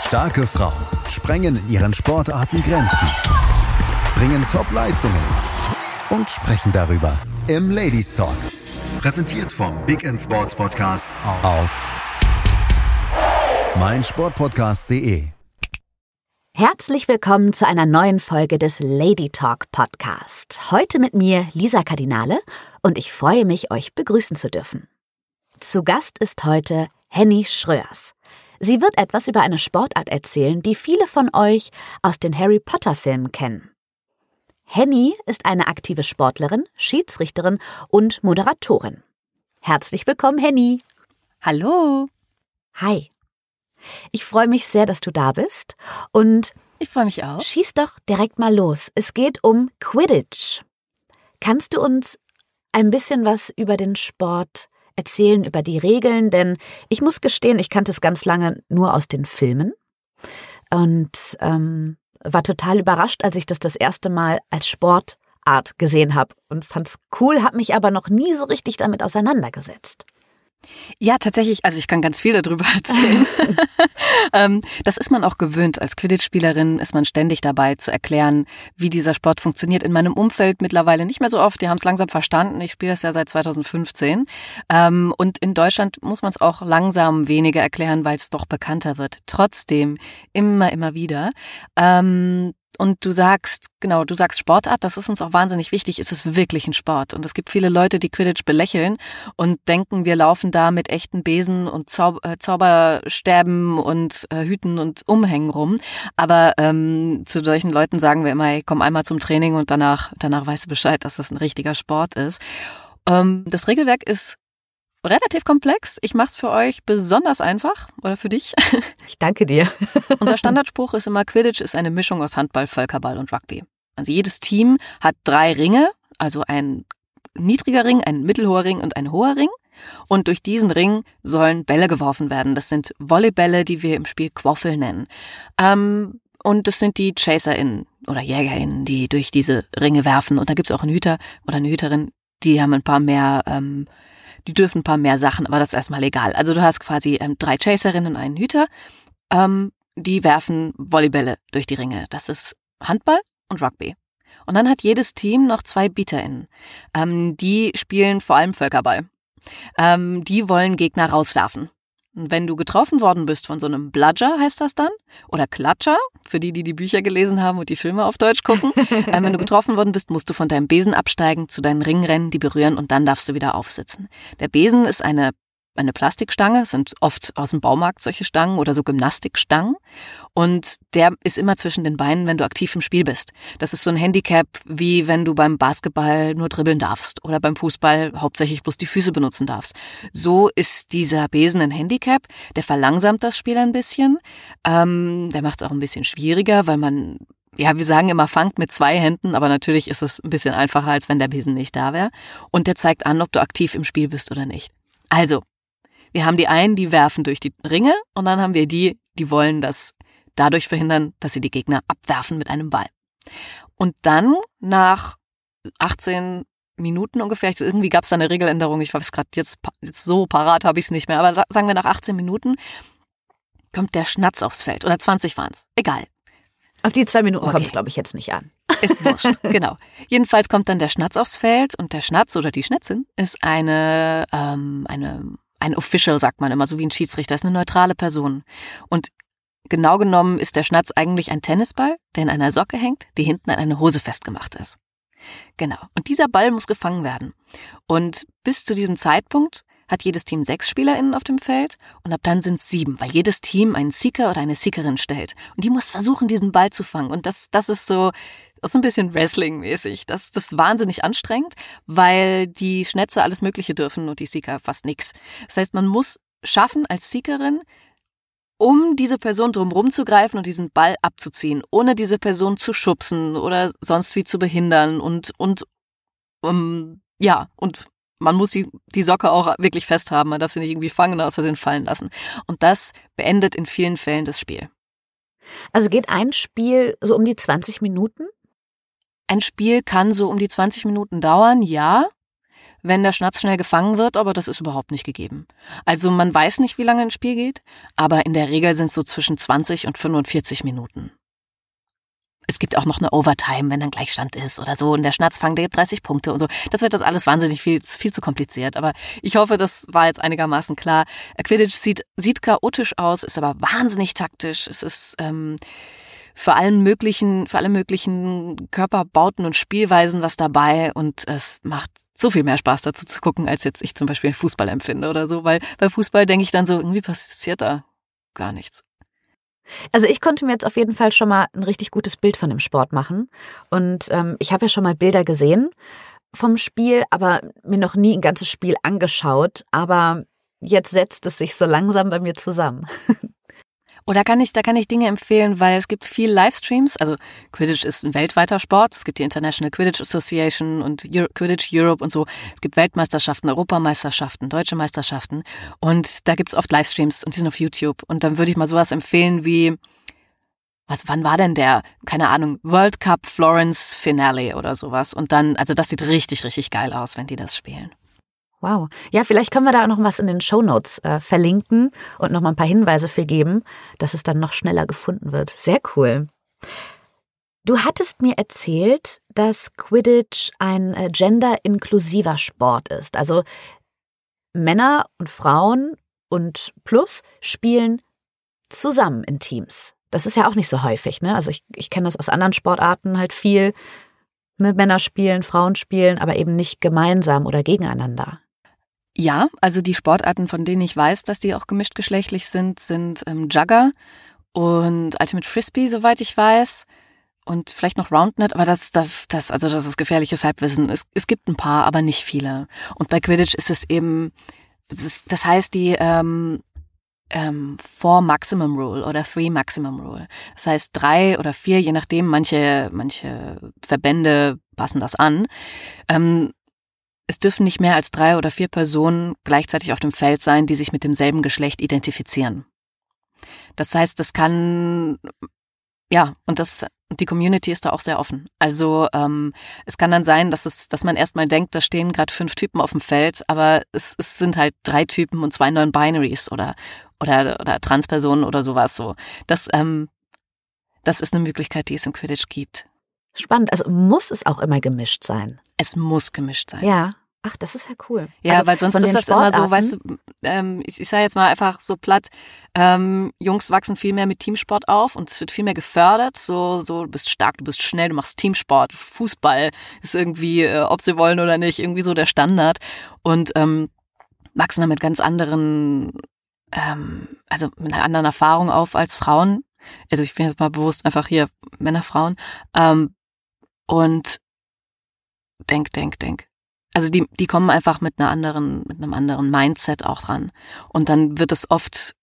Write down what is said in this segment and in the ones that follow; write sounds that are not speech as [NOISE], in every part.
Starke Frauen sprengen in ihren Sportarten Grenzen, bringen Top-Leistungen und sprechen darüber im Ladies Talk. Präsentiert vom Big End Sports Podcast auf meinsportpodcast.de. Herzlich willkommen zu einer neuen Folge des Lady Talk Podcast. Heute mit mir Lisa Kardinale und ich freue mich, euch begrüßen zu dürfen. Zu Gast ist heute Henny Schröers. Sie wird etwas über eine Sportart erzählen, die viele von euch aus den Harry Potter Filmen kennen. Henny ist eine aktive Sportlerin, Schiedsrichterin und Moderatorin. Herzlich willkommen, Henny. Hallo. Hi. Ich freue mich sehr, dass du da bist und ich freue mich auch. Schieß doch direkt mal los. Es geht um Quidditch. Kannst du uns ein bisschen was über den Sport erzählen, über die Regeln? Denn ich muss gestehen, ich kannte es ganz lange nur aus den Filmen und ähm, war total überrascht, als ich das das erste Mal als Sportart gesehen habe und fand es cool, habe mich aber noch nie so richtig damit auseinandergesetzt. Ja, tatsächlich, also ich kann ganz viel darüber [LAUGHS] erzählen. [LAUGHS] Ähm, das ist man auch gewöhnt. Als Quidditch-Spielerin ist man ständig dabei zu erklären, wie dieser Sport funktioniert. In meinem Umfeld mittlerweile nicht mehr so oft. Die haben es langsam verstanden. Ich spiele das ja seit 2015. Ähm, und in Deutschland muss man es auch langsam weniger erklären, weil es doch bekannter wird. Trotzdem immer, immer wieder. Ähm, und du sagst, genau, du sagst Sportart, das ist uns auch wahnsinnig wichtig, ist es wirklich ein Sport. Und es gibt viele Leute, die Quidditch belächeln und denken, wir laufen da mit echten Besen und Zau äh, Zauberstäben und äh, Hüten und Umhängen rum. Aber ähm, zu solchen Leuten sagen wir immer, hey, komm einmal zum Training und danach, danach weißt du Bescheid, dass das ein richtiger Sport ist. Ähm, das Regelwerk ist relativ komplex. Ich mache es für euch besonders einfach oder für dich. [LAUGHS] Ich danke dir. Unser [LAUGHS] Standardspruch ist immer, Quidditch ist eine Mischung aus Handball, Völkerball und Rugby. Also jedes Team hat drei Ringe, also ein niedriger Ring, ein mittelhoher Ring und ein hoher Ring. Und durch diesen Ring sollen Bälle geworfen werden. Das sind Volleybälle, die wir im Spiel Quaffel nennen. Ähm, und das sind die ChaserInnen oder JägerInnen, die durch diese Ringe werfen. Und da gibt's auch einen Hüter oder eine Hüterin, die haben ein paar mehr ähm, die dürfen ein paar mehr Sachen, aber das ist erstmal egal. Also du hast quasi ähm, drei Chaserinnen und einen Hüter. Ähm, die werfen Volleybälle durch die Ringe. Das ist Handball und Rugby. Und dann hat jedes Team noch zwei BieterInnen. Ähm, die spielen vor allem Völkerball. Ähm, die wollen Gegner rauswerfen. Wenn du getroffen worden bist von so einem Bludger, heißt das dann, oder Klatscher, für die, die die Bücher gelesen haben und die Filme auf Deutsch gucken. [LAUGHS] ähm, wenn du getroffen worden bist, musst du von deinem Besen absteigen, zu deinen Ringen rennen, die berühren und dann darfst du wieder aufsitzen. Der Besen ist eine eine Plastikstange, sind oft aus dem Baumarkt solche Stangen oder so Gymnastikstangen. Und der ist immer zwischen den Beinen, wenn du aktiv im Spiel bist. Das ist so ein Handicap, wie wenn du beim Basketball nur dribbeln darfst oder beim Fußball hauptsächlich bloß die Füße benutzen darfst. So ist dieser Besen ein Handicap. Der verlangsamt das Spiel ein bisschen. Ähm, der macht es auch ein bisschen schwieriger, weil man ja, wir sagen immer, fangt mit zwei Händen, aber natürlich ist es ein bisschen einfacher, als wenn der Besen nicht da wäre. Und der zeigt an, ob du aktiv im Spiel bist oder nicht. Also, wir haben die einen, die werfen durch die Ringe und dann haben wir die, die wollen das dadurch verhindern, dass sie die Gegner abwerfen mit einem Ball. Und dann nach 18 Minuten ungefähr, irgendwie gab es da eine Regeländerung, ich weiß gerade jetzt, jetzt so parat habe ich es nicht mehr, aber sagen wir nach 18 Minuten kommt der Schnatz aufs Feld oder 20 waren es, egal. Auf die zwei Minuten okay. kommt es, glaube ich, jetzt nicht an. Ist [LAUGHS] wurscht, genau. Jedenfalls kommt dann der Schnatz aufs Feld und der Schnatz oder die Schnetzin ist eine, ähm, eine ein Official, sagt man immer, so wie ein Schiedsrichter, ist eine neutrale Person. Und genau genommen ist der Schnatz eigentlich ein Tennisball, der in einer Socke hängt, die hinten an eine Hose festgemacht ist. Genau. Und dieser Ball muss gefangen werden. Und bis zu diesem Zeitpunkt hat jedes Team sechs SpielerInnen auf dem Feld und ab dann sind es sieben, weil jedes Team einen Seeker oder eine Seekerin stellt. Und die muss versuchen, diesen Ball zu fangen. Und das, das ist so, das ist ein bisschen Wrestling-mäßig. Das, das ist wahnsinnig anstrengend, weil die Schnetze alles Mögliche dürfen und die Seeker fast nichts. Das heißt, man muss schaffen als Seekerin, um diese Person drumherum zu greifen und diesen Ball abzuziehen, ohne diese Person zu schubsen oder sonst wie zu behindern und, und, um, ja, und man muss die, die Socke auch wirklich festhaben. Man darf sie nicht irgendwie fangen oder aus Versehen fallen lassen. Und das beendet in vielen Fällen das Spiel. Also geht ein Spiel so um die 20 Minuten? Ein Spiel kann so um die 20 Minuten dauern, ja. wenn der Schnatz schnell gefangen wird, aber das ist überhaupt nicht gegeben. Also man weiß nicht, wie lange ein Spiel geht, aber in der Regel sind es so zwischen 20 und 45 Minuten. Es gibt auch noch eine Overtime, wenn dann Gleichstand ist oder so. Und der Schnatzfang, der gibt 30 Punkte und so. Das wird das alles wahnsinnig viel, viel zu kompliziert. Aber ich hoffe, das war jetzt einigermaßen klar. Quidditch sieht, sieht chaotisch aus, ist aber wahnsinnig taktisch. Es ist ähm, für allen möglichen, für alle möglichen Körperbauten und Spielweisen was dabei und es macht so viel mehr Spaß dazu zu gucken, als jetzt ich zum Beispiel Fußball empfinde oder so, weil bei Fußball denke ich dann so, irgendwie passiert da gar nichts. Also ich konnte mir jetzt auf jeden Fall schon mal ein richtig gutes Bild von dem Sport machen. Und ähm, ich habe ja schon mal Bilder gesehen vom Spiel, aber mir noch nie ein ganzes Spiel angeschaut. Aber jetzt setzt es sich so langsam bei mir zusammen. [LAUGHS] Oder kann ich, da kann ich Dinge empfehlen, weil es gibt viel Livestreams. Also Quidditch ist ein weltweiter Sport. Es gibt die International Quidditch Association und Euro, Quidditch Europe und so. Es gibt Weltmeisterschaften, Europameisterschaften, deutsche Meisterschaften. Und da gibt's oft Livestreams und die sind auf YouTube. Und dann würde ich mal sowas empfehlen wie, was, wann war denn der, keine Ahnung, World Cup Florence Finale oder sowas. Und dann, also das sieht richtig, richtig geil aus, wenn die das spielen. Wow. Ja, vielleicht können wir da noch was in den Show Notes äh, verlinken und noch mal ein paar Hinweise für geben, dass es dann noch schneller gefunden wird. Sehr cool. Du hattest mir erzählt, dass Quidditch ein äh, gender-inklusiver Sport ist. Also Männer und Frauen und Plus spielen zusammen in Teams. Das ist ja auch nicht so häufig, ne? Also ich, ich kenne das aus anderen Sportarten halt viel. Ne? Männer spielen, Frauen spielen, aber eben nicht gemeinsam oder gegeneinander. Ja, also die Sportarten, von denen ich weiß, dass die auch gemischt geschlechtlich sind, sind ähm, Jugger und Ultimate Frisbee, soweit ich weiß. Und vielleicht noch Roundnet, aber das, das, das, also das ist gefährliches Halbwissen. Es, es gibt ein paar, aber nicht viele. Und bei Quidditch ist es eben, das heißt, die ähm, ähm, Four Maximum Rule oder Three Maximum Rule. Das heißt drei oder vier, je nachdem, manche, manche Verbände passen das an. Ähm, es dürfen nicht mehr als drei oder vier Personen gleichzeitig auf dem Feld sein, die sich mit demselben Geschlecht identifizieren. Das heißt, das kann, ja, und das, die Community ist da auch sehr offen. Also ähm, es kann dann sein, dass es, dass man erstmal denkt, da stehen gerade fünf Typen auf dem Feld, aber es, es sind halt drei Typen und zwei Non-Binaries oder oder oder Transpersonen oder sowas so. Das ähm, das ist eine Möglichkeit, die es im Quidditch gibt. Spannend. Also muss es auch immer gemischt sein? Es muss gemischt sein. Ja. Ach, das ist ja cool. Ja, also weil sonst ist das Sportarten immer so, weißt du, ähm, ich, ich sage jetzt mal einfach so platt, ähm, Jungs wachsen viel mehr mit Teamsport auf und es wird viel mehr gefördert. So, so, du bist stark, du bist schnell, du machst Teamsport, Fußball ist irgendwie, äh, ob sie wollen oder nicht, irgendwie so der Standard. Und ähm, wachsen dann mit ganz anderen, ähm, also mit einer anderen Erfahrung auf als Frauen. Also ich bin jetzt mal bewusst einfach hier Männer, Frauen. Ähm, und denk, denk, denk. Also die, die kommen einfach mit einer anderen, mit einem anderen Mindset auch dran. Und dann wird es oft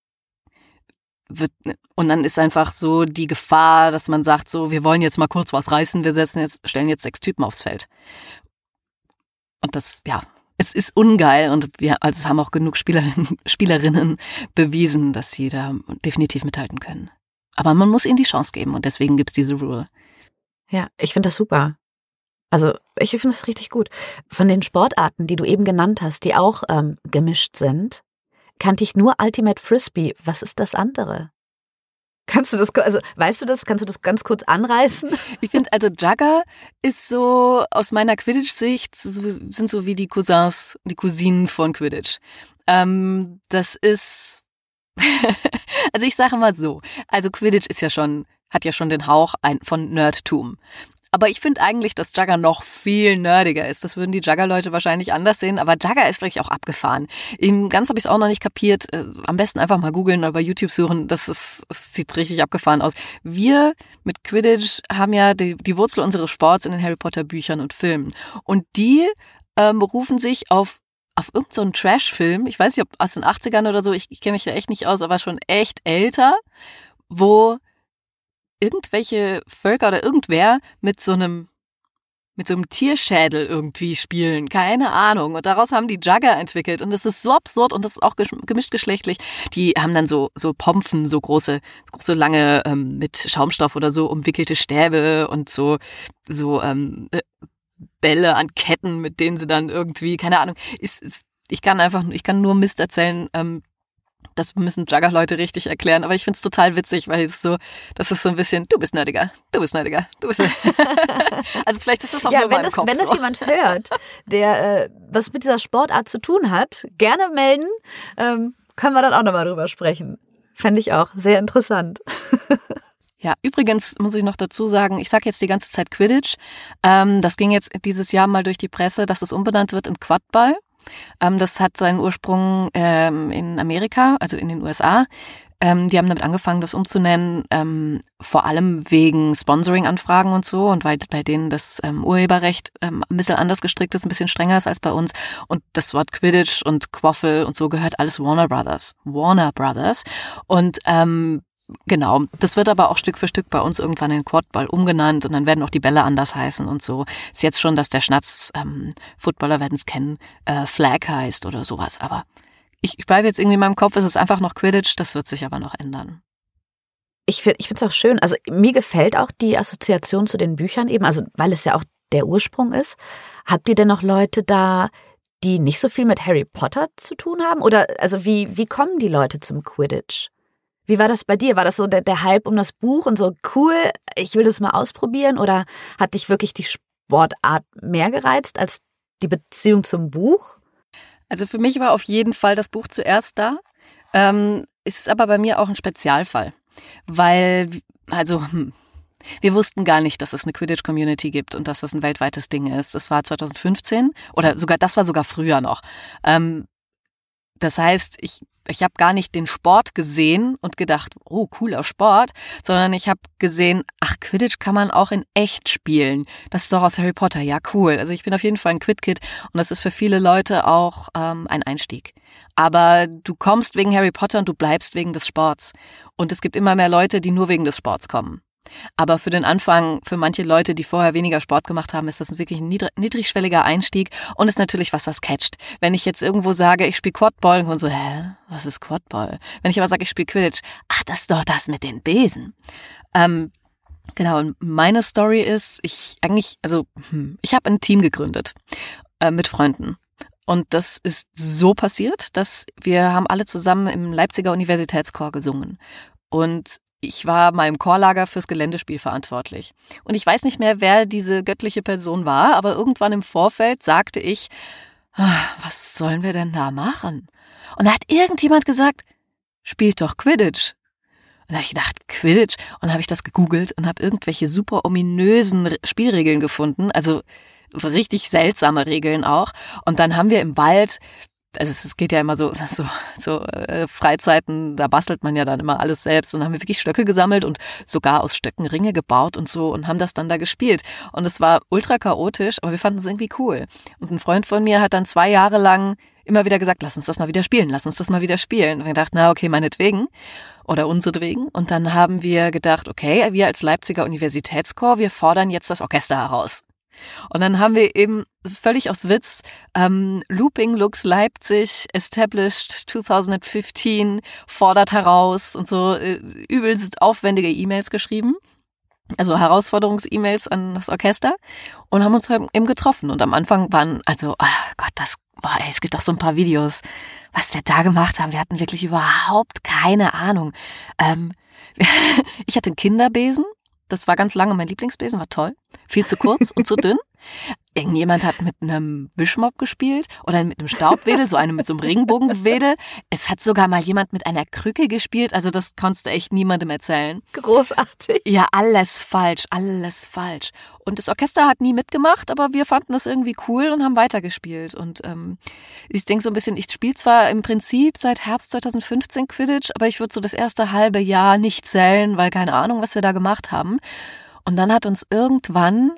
wird, und dann ist einfach so die Gefahr, dass man sagt, so, wir wollen jetzt mal kurz was reißen, wir setzen jetzt, stellen jetzt sechs Typen aufs Feld. Und das, ja, es ist ungeil und wir, also es haben auch genug Spielerinnen, [LAUGHS] Spielerinnen bewiesen, dass sie da definitiv mithalten können. Aber man muss ihnen die Chance geben und deswegen gibt's diese Rule. Ja, ich finde das super. Also ich finde das richtig gut. Von den Sportarten, die du eben genannt hast, die auch ähm, gemischt sind, kannte ich nur Ultimate Frisbee. Was ist das andere? Kannst du das, also weißt du das? Kannst du das ganz kurz anreißen? [LAUGHS] Ich finde, also Jugger ist so aus meiner Quidditch-Sicht sind so wie die Cousins, die Cousinen von Quidditch. Ähm, das ist, [LAUGHS] also ich sage mal so, also Quidditch ist ja schon hat ja schon den Hauch von Nerdtum. Aber ich finde eigentlich, dass Jugger noch viel nerdiger ist. Das würden die Jugger-Leute wahrscheinlich anders sehen. Aber Jugger ist wirklich auch abgefahren. Im ganz habe ich es auch noch nicht kapiert. Äh, am besten einfach mal googeln oder bei YouTube suchen. Das, ist, das sieht richtig abgefahren aus. Wir mit Quidditch haben ja die, die Wurzel unseres Sports in den Harry Potter Büchern und Filmen. Und die ähm, berufen sich auf auf irgendeinen so Trash-Film, ich weiß nicht, ob aus den 80ern oder so, ich, ich kenne mich da echt nicht aus, aber schon echt älter, wo irgendwelche Völker oder irgendwer mit so einem mit so einem Tierschädel irgendwie spielen. Keine Ahnung. Und daraus haben die Jugger entwickelt. Und das ist so absurd und das ist auch gemischt geschlechtlich. Die haben dann so, so Pompen, so große, große lange, ähm, mit Schaumstoff oder so umwickelte Stäbe und so, so, ähm, äh, Bälle an Ketten, mit denen sie dann irgendwie, keine Ahnung, ist, ist ich kann einfach, ich kann nur Mist erzählen, ähm, das müssen Jugger-Leute richtig erklären, aber ich finde es total witzig, weil es so, das ist so ein bisschen, du bist nerdiger, du bist nerdiger, du bist [LAUGHS] [LAUGHS] Also vielleicht ist das auch ja, nur wenn das, Kopf wenn das so. jemand hört, der äh, was mit dieser Sportart zu tun hat, gerne melden. Ähm, können wir dann auch nochmal drüber sprechen. Fände ich auch sehr interessant. [LAUGHS] Ja, übrigens muss ich noch dazu sagen, ich sage jetzt die ganze Zeit Quidditch. Ähm, das ging jetzt dieses Jahr mal durch die Presse, dass es umbenannt wird in Quadball. Ähm, das hat seinen Ursprung ähm, in Amerika, also in den USA. Ähm, die haben damit angefangen, das umzunennen, ähm, vor allem wegen Sponsoring-Anfragen und so und weil bei denen das ähm, Urheberrecht ähm, ein bisschen anders gestrickt ist, ein bisschen strenger ist als bei uns. Und das Wort Quidditch und Quaffel und so gehört alles Warner Brothers. Warner Brothers. Und ähm, Genau, das wird aber auch Stück für Stück bei uns irgendwann in Quadball umgenannt und dann werden auch die Bälle anders heißen und so. Ist jetzt schon, dass der Schnatz, ähm, Footballer werden es kennen, äh, Flag heißt oder sowas. Aber ich, ich bleibe jetzt irgendwie in meinem Kopf, es ist einfach noch Quidditch, das wird sich aber noch ändern. Ich finde es auch schön. Also mir gefällt auch die Assoziation zu den Büchern eben, also weil es ja auch der Ursprung ist. Habt ihr denn noch Leute da, die nicht so viel mit Harry Potter zu tun haben? Oder also wie, wie kommen die Leute zum Quidditch? Wie war das bei dir? War das so der, der Hype um das Buch und so cool, ich will das mal ausprobieren? Oder hat dich wirklich die Sportart mehr gereizt als die Beziehung zum Buch? Also für mich war auf jeden Fall das Buch zuerst da. Ähm, ist aber bei mir auch ein Spezialfall, weil, also, hm, wir wussten gar nicht, dass es eine Quidditch-Community gibt und dass das ein weltweites Ding ist. Das war 2015 oder sogar, das war sogar früher noch. Ähm, das heißt, ich, ich habe gar nicht den Sport gesehen und gedacht, oh, cooler Sport, sondern ich habe gesehen, ach, Quidditch kann man auch in echt spielen. Das ist doch aus Harry Potter, ja, cool. Also ich bin auf jeden Fall ein Quid-Kid und das ist für viele Leute auch ähm, ein Einstieg. Aber du kommst wegen Harry Potter und du bleibst wegen des Sports. Und es gibt immer mehr Leute, die nur wegen des Sports kommen. Aber für den Anfang, für manche Leute, die vorher weniger Sport gemacht haben, ist das wirklich ein niedrigschwelliger Einstieg und ist natürlich was, was catcht. Wenn ich jetzt irgendwo sage, ich spiele Quadball, und so, hä, was ist Quadball? Wenn ich aber sage, ich spiele Quidditch, ach, das ist doch das mit den Besen. Ähm, genau, und meine Story ist, ich eigentlich, also, hm, ich habe ein Team gegründet äh, mit Freunden. Und das ist so passiert, dass wir haben alle zusammen im Leipziger Universitätschor gesungen. Und ich war mal im Chorlager fürs Geländespiel verantwortlich. Und ich weiß nicht mehr, wer diese göttliche Person war, aber irgendwann im Vorfeld sagte ich, ah, was sollen wir denn da machen? Und da hat irgendjemand gesagt, spielt doch Quidditch. Und da habe ich gedacht, Quidditch? Und dann habe ich das gegoogelt und habe irgendwelche super ominösen Spielregeln gefunden, also richtig seltsame Regeln auch. Und dann haben wir im Wald also es geht ja immer so, [LAUGHS] so, so äh, Freizeiten, da bastelt man ja dann immer alles selbst und haben wir wirklich Stöcke gesammelt und sogar aus Stöcken Ringe gebaut und so und haben das dann da gespielt. Und es war ultra chaotisch, aber wir fanden es irgendwie cool. Und ein Freund von mir hat dann zwei Jahre lang immer wieder gesagt, lass uns das mal wieder spielen, lass uns das mal wieder spielen. Und wir gedacht, na okay, meinetwegen oder unseretwegen. Und dann haben wir gedacht, okay, wir als Leipziger Universitätschor, wir fordern jetzt das Orchester heraus. Und dann haben wir eben völlig aus Witz ähm, Looping Looks Leipzig established 2015 fordert heraus und so äh, übelst aufwendige E-Mails geschrieben. Also Herausforderungs-E-Mails an das Orchester und haben uns eben getroffen. Und am Anfang waren, also, oh Gott, das, boah, ey, es gibt doch so ein paar Videos, was wir da gemacht haben. Wir hatten wirklich überhaupt keine Ahnung. Ähm, [LAUGHS] ich hatte einen Kinderbesen, das war ganz lange mein Lieblingsbesen, war toll. Viel zu kurz und zu dünn. Irgendjemand hat mit einem Wischmopp gespielt oder mit einem Staubwedel, so einem mit so einem Regenbogenwedel. Es hat sogar mal jemand mit einer Krücke gespielt, also das konntest du echt niemandem erzählen. Großartig. Ja, alles falsch, alles falsch. Und das Orchester hat nie mitgemacht, aber wir fanden das irgendwie cool und haben weitergespielt. Und ähm, ich denke so ein bisschen, ich spiele zwar im Prinzip seit Herbst 2015 Quidditch, aber ich würde so das erste halbe Jahr nicht zählen, weil keine Ahnung, was wir da gemacht haben. Und dann hat uns irgendwann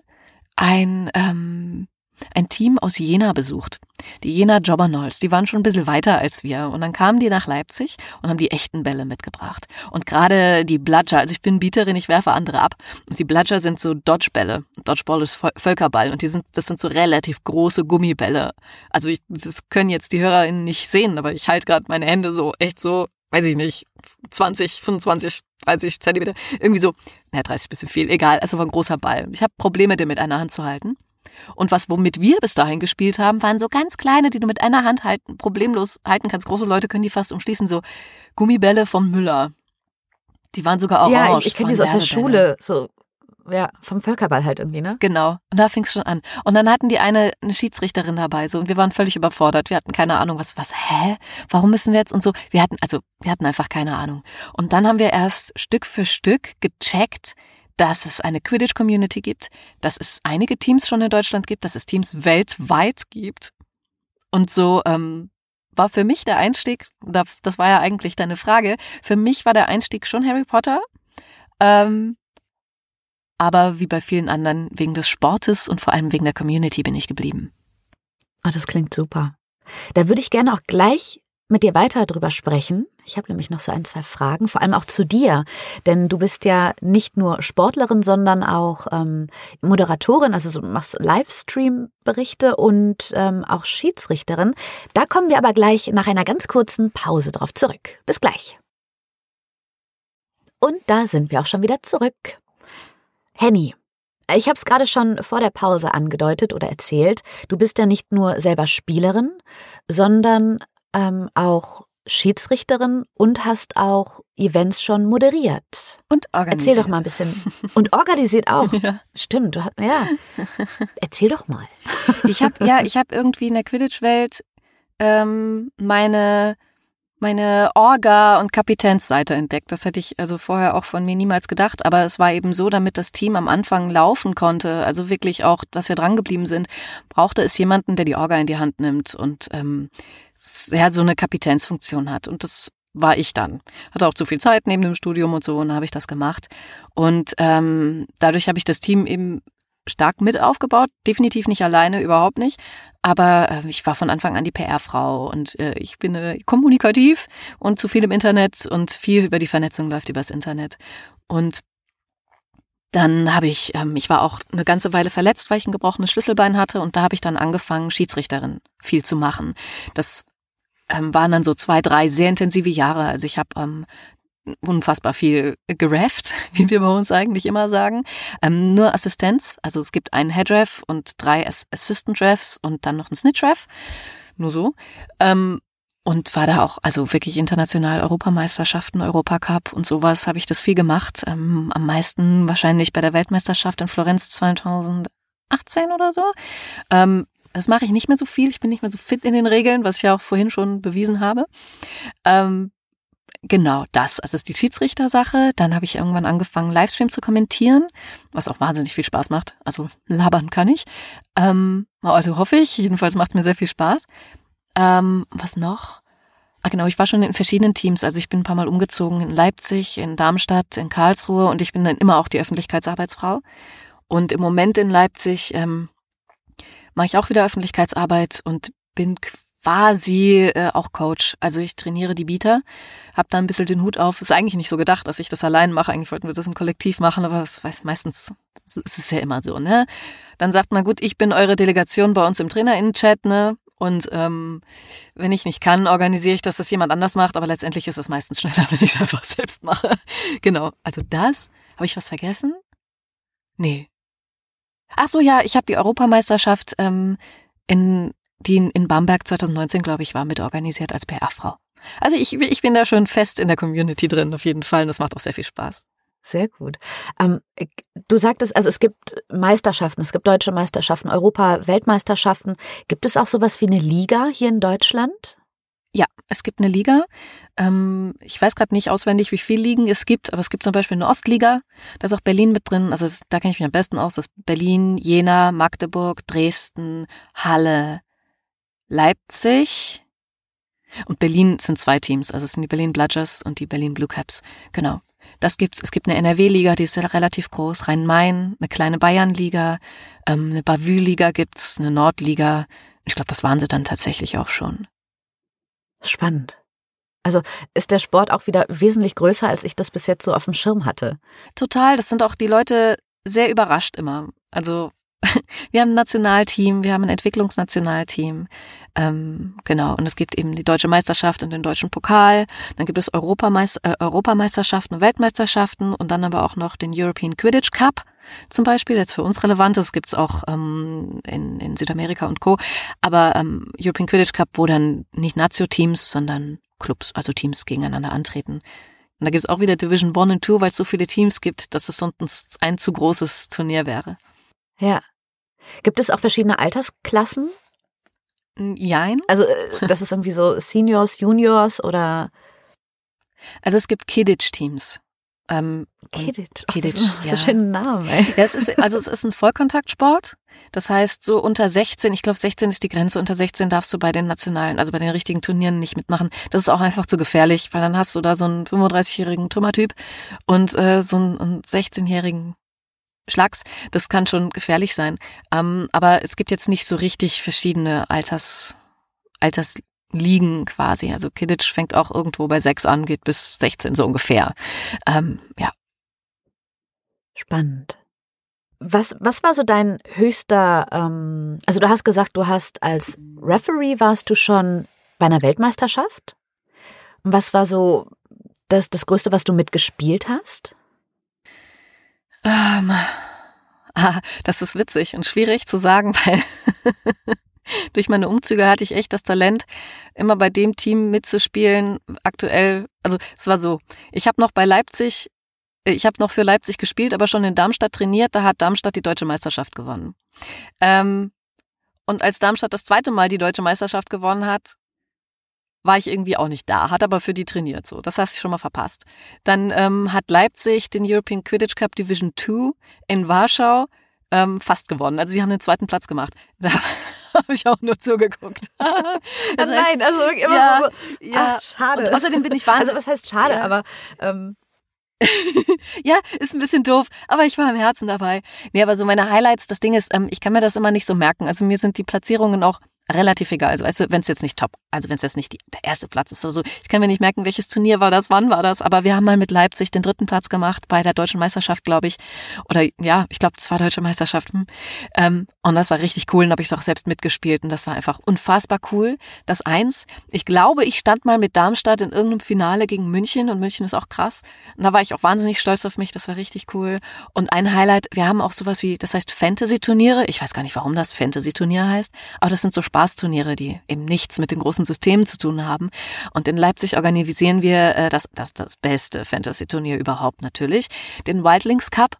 ein, ähm, ein Team aus Jena besucht. Die Jena Jobbernolls, die waren schon ein bisschen weiter als wir. Und dann kamen die nach Leipzig und haben die echten Bälle mitgebracht. Und gerade die Bludger, also ich bin Bieterin, ich werfe andere ab. Und die Bludger sind so Dodgebälle. Dodgeball ist Völkerball. Und die sind, das sind so relativ große Gummibälle. Also ich, das können jetzt die HörerInnen nicht sehen, aber ich halte gerade meine Hände so echt so weiß ich nicht, 20, 25, 30 Zentimeter, irgendwie so, naja, 30 ist ein bisschen viel, egal, also war ein großer Ball. Ich habe Probleme, den mit einer Hand zu halten. Und was, womit wir bis dahin gespielt haben, waren so ganz kleine, die du mit einer Hand halten, problemlos halten kannst. Große Leute können die fast umschließen, so Gummibälle vom Müller. Die waren sogar orange. Ja, ich, ich kenne die so aus der Schule, so ja, vom Völkerball halt irgendwie, ne? Genau. Und da fing es schon an. Und dann hatten die eine, eine Schiedsrichterin dabei, so, und wir waren völlig überfordert. Wir hatten keine Ahnung, was, was, hä? Warum müssen wir jetzt und so? Wir hatten, also, wir hatten einfach keine Ahnung. Und dann haben wir erst Stück für Stück gecheckt, dass es eine Quidditch-Community gibt, dass es einige Teams schon in Deutschland gibt, dass es Teams weltweit gibt. Und so ähm, war für mich der Einstieg, das war ja eigentlich deine Frage, für mich war der Einstieg schon Harry Potter. Ähm, aber wie bei vielen anderen, wegen des Sportes und vor allem wegen der Community bin ich geblieben. Oh, das klingt super. Da würde ich gerne auch gleich mit dir weiter drüber sprechen. Ich habe nämlich noch so ein, zwei Fragen, vor allem auch zu dir. Denn du bist ja nicht nur Sportlerin, sondern auch ähm, Moderatorin, also du machst Livestream-Berichte und ähm, auch Schiedsrichterin. Da kommen wir aber gleich nach einer ganz kurzen Pause drauf zurück. Bis gleich. Und da sind wir auch schon wieder zurück. Henny, ich habe es gerade schon vor der Pause angedeutet oder erzählt. Du bist ja nicht nur selber Spielerin, sondern ähm, auch Schiedsrichterin und hast auch Events schon moderiert. Und organisiert. Erzähl doch mal ein bisschen. [LAUGHS] Und organisiert auch. ja. Stimmt, du hast, ja. Erzähl doch mal. ich habe ja, ich habe irgendwie in der Quidditch-Welt ähm, meine meine Orga- und Kapitänsseite entdeckt. Das hätte ich also vorher auch von mir niemals gedacht. Aber es war eben so, damit das Team am Anfang laufen konnte, also wirklich auch, dass wir drangeblieben sind, brauchte es jemanden, der die Orga in die Hand nimmt und ähm, ja, so eine Kapitänsfunktion hat. Und das war ich dann. Hatte auch zu viel Zeit neben dem Studium und so, und habe ich das gemacht. Und ähm, dadurch habe ich das Team eben stark mit aufgebaut. Definitiv nicht alleine, überhaupt nicht. Aber äh, ich war von Anfang an die PR-Frau und äh, ich bin äh, kommunikativ und zu viel im Internet und viel über die Vernetzung läuft übers Internet. Und dann habe ich, ähm, ich war auch eine ganze Weile verletzt, weil ich ein gebrochenes Schlüsselbein hatte und da habe ich dann angefangen, Schiedsrichterin viel zu machen. Das ähm, waren dann so zwei, drei sehr intensive Jahre. Also ich habe ähm, unfassbar viel gerefft, [LAUGHS] wie wir bei uns eigentlich immer sagen. Ähm, nur Assistenz, also es gibt einen Headref und drei Assistant Refs und dann noch einen Snitch Ref, nur so. Ähm, und war da auch, also wirklich international Europameisterschaften, Europacup und sowas habe ich das viel gemacht. Ähm, am meisten wahrscheinlich bei der Weltmeisterschaft in Florenz 2018 oder so. Ähm, das mache ich nicht mehr so viel. Ich bin nicht mehr so fit in den Regeln, was ich ja auch vorhin schon bewiesen habe. Ähm, Genau das. Also ist die Schiedsrichtersache. Dann habe ich irgendwann angefangen, Livestream zu kommentieren, was auch wahnsinnig viel Spaß macht. Also labern kann ich. Ähm, also hoffe ich. Jedenfalls macht es mir sehr viel Spaß. Ähm, was noch? Ah, genau, ich war schon in verschiedenen Teams. Also ich bin ein paar Mal umgezogen in Leipzig, in Darmstadt, in Karlsruhe und ich bin dann immer auch die Öffentlichkeitsarbeitsfrau. Und im Moment in Leipzig ähm, mache ich auch wieder Öffentlichkeitsarbeit und bin quasi äh, auch Coach. Also ich trainiere die Bieter, habe da ein bisschen den Hut auf. Ist eigentlich nicht so gedacht, dass ich das allein mache. Eigentlich wollten wir das im Kollektiv machen, aber es weiß meistens ist es ja immer so, ne? Dann sagt man, gut, ich bin eure Delegation bei uns im TrainerInnen-Chat, ne? Und ähm, wenn ich nicht kann, organisiere ich, dass das jemand anders macht, aber letztendlich ist es meistens [LAUGHS] schneller, wenn ich es einfach selbst mache. [LAUGHS] genau. Also das. Habe ich was vergessen? Nee. Ach so, ja, ich habe die Europameisterschaft ähm, in die in Bamberg 2019, glaube ich, war, mitorganisiert als PR-Frau. Also ich, ich bin da schon fest in der Community drin, auf jeden Fall. Und das macht auch sehr viel Spaß. Sehr gut. Ähm, du sagtest, also es gibt Meisterschaften, es gibt deutsche Meisterschaften, Europa-Weltmeisterschaften. Gibt es auch sowas wie eine Liga hier in Deutschland? Ja, es gibt eine Liga. Ähm, ich weiß gerade nicht auswendig, wie viele Ligen es gibt, aber es gibt zum Beispiel eine Ostliga. Da ist auch Berlin mit drin. Also da kenne ich mich am besten aus. Das ist Berlin, Jena, Magdeburg, Dresden, Halle, Leipzig und Berlin sind zwei Teams. Also es sind die Berlin Bludgers und die Berlin Blue Caps. Genau. Das gibt's. Es gibt eine NRW-Liga, die ist ja relativ groß. Rhein-Main, eine kleine Bayern-Liga, ähm, eine Bavü-Liga gibt's, eine Nordliga. Ich glaube, das waren sie dann tatsächlich auch schon. Spannend. Also ist der Sport auch wieder wesentlich größer, als ich das bis jetzt so auf dem Schirm hatte. Total. Das sind auch die Leute sehr überrascht immer. Also wir haben ein Nationalteam, wir haben ein Entwicklungsnationalteam. Ähm, genau, und es gibt eben die deutsche Meisterschaft und den deutschen Pokal. Dann gibt es Europameister, äh, Europameisterschaften und Weltmeisterschaften und dann aber auch noch den European Quidditch Cup zum Beispiel, jetzt für uns relevant ist, gibt's auch ähm, in, in Südamerika und Co. Aber ähm, European Quidditch Cup, wo dann nicht Nazio-Teams, sondern Clubs, also Teams gegeneinander antreten. Und da gibt's auch wieder Division 1 und 2, weil es so viele Teams gibt, dass es sonst ein zu großes Turnier wäre. Ja. Gibt es auch verschiedene Altersklassen? Jein. Also äh, [LAUGHS] das ist irgendwie so Seniors, Juniors oder Also es gibt Kidditch-Teams. Ähm, Kidditch. Kidditch, Ach, das ist ja. so schönen Namen, ey. Ja, es ist, also es ist ein Vollkontaktsport. Das heißt, so unter 16, ich glaube 16 ist die Grenze, unter 16 darfst du bei den nationalen, also bei den richtigen Turnieren nicht mitmachen. Das ist auch einfach zu gefährlich, weil dann hast du da so einen 35-jährigen Trümmertyp und äh, so einen, einen 16-jährigen Schlags. Das kann schon gefährlich sein. Ähm, aber es gibt jetzt nicht so richtig verschiedene Alters, Altersligen quasi. Also Kidditch fängt auch irgendwo bei 6 an, geht bis 16 so ungefähr. Ähm, ja. Spannend. Was, was war so dein höchster, ähm, also du hast gesagt, du hast als Referee warst du schon bei einer Weltmeisterschaft? Was war so das, das Größte, was du mitgespielt hast? Ähm, ah, das ist witzig und schwierig zu sagen, [LAUGHS] weil durch meine Umzüge hatte ich echt das Talent, immer bei dem Team mitzuspielen. Aktuell, also es war so, ich habe noch bei Leipzig, ich habe noch für Leipzig gespielt, aber schon in Darmstadt trainiert. Da hat Darmstadt die deutsche Meisterschaft gewonnen. Ähm, und als Darmstadt das zweite Mal die deutsche Meisterschaft gewonnen hat, war ich irgendwie auch nicht da, hat aber für die trainiert so. Das hast du schon mal verpasst. Dann ähm, hat Leipzig den European Quidditch Cup Division 2 in Warschau ähm, fast gewonnen. Also sie haben den zweiten Platz gemacht. [LAUGHS] Da habe ich auch nur zugeguckt. [LAUGHS] Das heißt, nein, also immer ja, so, ja. ach, schade. Und außerdem bin ich wahnsinnig. also was heißt schade, Ja. aber ähm, [LAUGHS] ja, ist ein bisschen doof, aber ich war im Herzen dabei. Nee, aber so meine Highlights, das Ding ist, ähm, ich kann mir das immer nicht so merken. Also mir sind die Platzierungen auch relativ egal. Also weißt du, wenn es jetzt nicht top, also wenn es jetzt nicht die, der erste Platz ist oder so, ich kann mir nicht merken, welches Turnier war das, wann war das, aber wir haben mal mit Leipzig den dritten Platz gemacht bei der deutschen Meisterschaft, glaube ich. Oder ja, ich glaube, es war deutsche Meisterschaft. Hm. Ähm, und das war richtig cool und habe ich auch selbst mitgespielt und das war einfach unfassbar cool. Das eins, ich glaube, ich stand mal mit Darmstadt in irgendeinem Finale gegen München und München ist auch krass. Und da war ich auch wahnsinnig stolz auf mich, das war richtig cool. Und ein Highlight, wir haben auch sowas wie, das heißt Fantasy-Turniere. Ich weiß gar nicht, warum das Fantasy-Turnier heißt, aber das sind so Spaßturniere, die eben nichts mit den großen Systemen zu tun haben. Und in Leipzig organisieren wir äh, das, das, das beste Fantasy-Turnier überhaupt natürlich, den Wildlings Cup.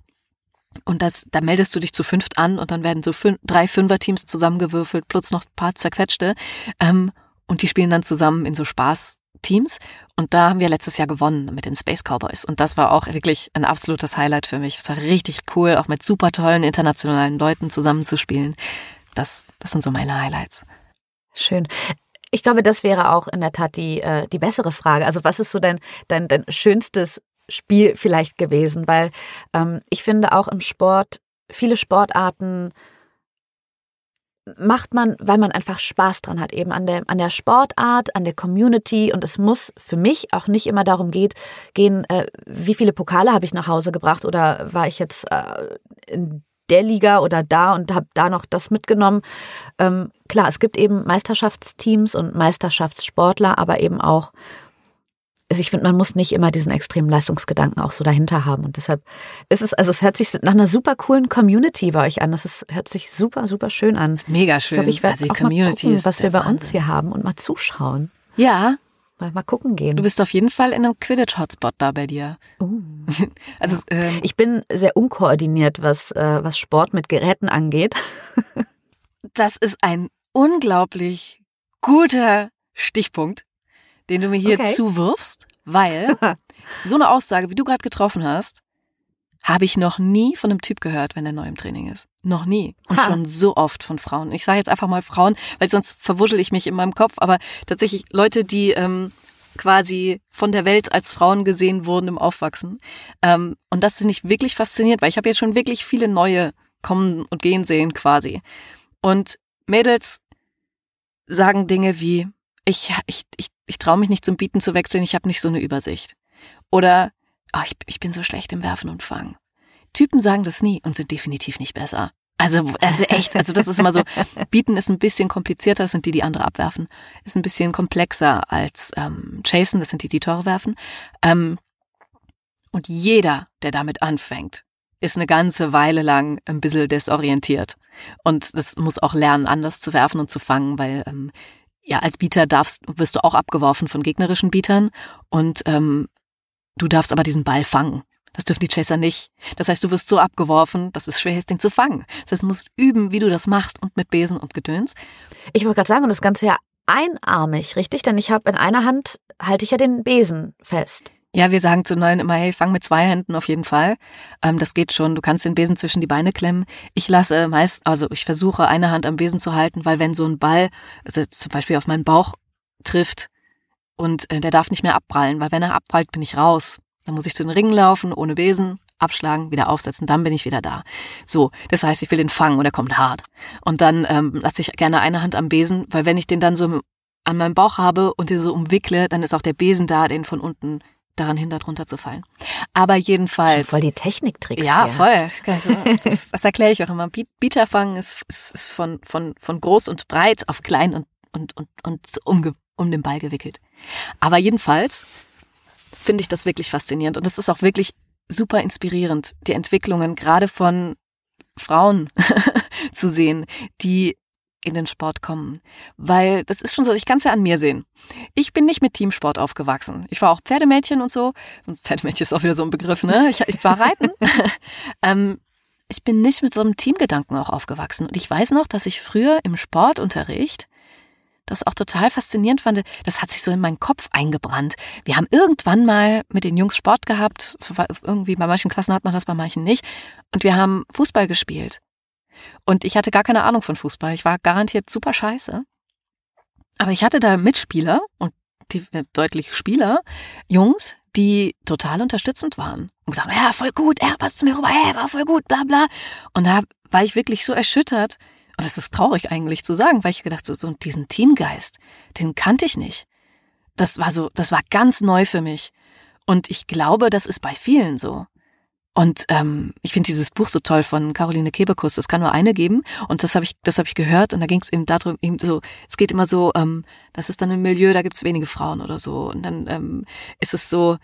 Und das, da meldest du dich zu fünft an und dann werden so fün drei Fünfer-Teams zusammengewürfelt, plus noch ein paar zerquetschte. Ähm, und die spielen dann zusammen in so Spaßteams. Und da haben wir letztes Jahr gewonnen mit den Space Cowboys. Und das war auch wirklich ein absolutes Highlight für mich. Es war richtig cool, auch mit super tollen internationalen Leuten zusammenzuspielen. Das, das sind so meine Highlights. Schön. Ich glaube, das wäre auch in der Tat die, äh, die bessere Frage. Also was ist so dein, dein, dein schönstes Spiel vielleicht gewesen? Weil ähm, ich finde auch im Sport, viele Sportarten macht man, weil man einfach Spaß dran hat, eben an der, an der Sportart, an der Community. Und es muss für mich auch nicht immer darum geht, gehen, äh, wie viele Pokale habe ich nach Hause gebracht oder war ich jetzt äh, in der Liga oder da und habe da noch das mitgenommen. Ähm, klar, es gibt eben Meisterschaftsteams und Meisterschaftssportler, aber eben auch, also ich finde, man muss nicht immer diesen extremen Leistungsgedanken auch so dahinter haben. Und deshalb ist es, also es hört sich nach einer super coolen Community bei euch an. Das ist, hört sich super, super schön an. Mega Ich schön. glaube, ich werde also auch Community mal gucken, was wir bei uns Wahnsinn. hier haben und mal zuschauen. Ja, Mal, mal gucken gehen. du bist auf jeden Fall in einem Quidditch-Hotspot da bei dir. Uh. [LAUGHS] Also ähm, Ich bin sehr unkoordiniert, was, äh, was Sport mit Geräten angeht. [LAUGHS] das ist ein unglaublich guter Stichpunkt, den du mir hier Okay. zuwirfst, weil [LAUGHS] so eine Aussage, wie du gerade getroffen hast, habe ich noch nie von einem Typ gehört, wenn er neu im Training ist. Noch nie. Und Ha. schon so oft von Frauen. Ich sage jetzt einfach mal Frauen, weil sonst verwuschel ich mich in meinem Kopf, aber tatsächlich Leute, die ähm, quasi von der Welt als Frauen gesehen wurden im Aufwachsen. Ähm, und das finde ich wirklich faszinierend, weil ich habe jetzt schon wirklich viele neue kommen und gehen sehen quasi. Und Mädels sagen Dinge wie, ich, ich, ich, ich traue mich nicht zum Bieten zu wechseln, ich habe nicht so eine Übersicht. Oder oh, ich, ich bin so schlecht im Werfen und Fangen. Typen sagen das nie und sind definitiv nicht besser. Also, also echt, also das ist immer so, [LAUGHS] Bieten ist ein bisschen komplizierter, das sind die, die andere abwerfen, ist ein bisschen komplexer als ähm, Chasen, das sind die, die Tore werfen. Ähm, und jeder, der damit anfängt, ist eine ganze Weile lang ein bisschen desorientiert. Und das muss auch lernen, anders zu werfen und zu fangen, weil ähm, ja, als Bieter darfst, wirst du auch abgeworfen von gegnerischen Bietern und ähm, du darfst aber diesen Ball fangen. Das dürfen die Chaser nicht. Das heißt, du wirst so abgeworfen, dass es schwer ist, den zu fangen. Das heißt, du musst üben, wie du das machst und mit Besen und Gedöns. Ich wollte gerade sagen, und das Ganze ja einarmig, richtig? Denn ich habe in einer Hand, halte ich ja den Besen fest. Ja, wir sagen zu Neuen immer, hey, fang mit zwei Händen auf jeden Fall. Ähm, das geht schon. Du kannst den Besen zwischen die Beine klemmen. Ich lasse meist, also ich versuche eine Hand am Besen zu halten, weil wenn so ein Ball, also zum Beispiel auf meinen Bauch trifft und äh, der darf nicht mehr abprallen, weil wenn er abprallt, bin ich raus. Dann muss ich zu den Ringen laufen, ohne Besen, abschlagen, wieder aufsetzen, dann bin ich wieder da. So, das heißt, ich will den fangen und er kommt hart. Und dann ähm, lasse ich gerne eine Hand am Besen, weil wenn ich den dann so an meinem Bauch habe und den so umwickle, dann ist auch der Besen da, den von unten daran hindert, runterzufallen. Aber jedenfalls. Schon voll die Techniktricks. Ja, hier. voll. Also, [LAUGHS] das, das erkläre ich auch immer. Bieterfangen ist, ist, ist von, von, von groß und breit auf klein und, und, und, und um, um den Ball gewickelt. Aber jedenfalls finde ich das wirklich faszinierend. Und es ist auch wirklich super inspirierend, die Entwicklungen gerade von Frauen [LAUGHS] zu sehen, die in den Sport kommen. Weil das ist schon so, ich kann es ja an mir sehen. Ich bin nicht mit Teamsport aufgewachsen. Ich war auch Pferdemädchen und so. Und Pferdemädchen ist auch wieder so ein Begriff, ne? Ich, ich war reiten. [LAUGHS] ähm, ich bin nicht mit so einem Teamgedanken auch aufgewachsen. Und ich weiß noch, dass ich früher im Sportunterricht das auch total faszinierend fand. Das hat sich so in meinen Kopf eingebrannt. Wir haben irgendwann mal mit den Jungs Sport gehabt. Irgendwie bei manchen Klassen hat man das, bei manchen nicht. Und wir haben Fußball gespielt. Und ich hatte gar keine Ahnung von Fußball. Ich war garantiert super scheiße. Aber ich hatte da Mitspieler und die, äh, deutlich Spieler, Jungs, die total unterstützend waren und gesagt, ja, voll gut, er passt zu mir rüber, er war voll gut, bla bla. Und da war ich wirklich so erschüttert, und das ist traurig eigentlich zu sagen, weil ich gedacht so, so diesen Teamgeist, den kannte ich nicht. Das war so, das war ganz neu für mich. Und ich glaube, das ist bei vielen so. Und ähm, ich finde dieses Buch so toll von Caroline Kebekus. Das kann nur eine geben. Und das habe ich, das habe ich gehört. Und da ging es eben darum, eben so, es geht immer so, ähm, das ist dann ein Milieu, da gibt es wenige Frauen oder so. Und dann ähm, ist es so,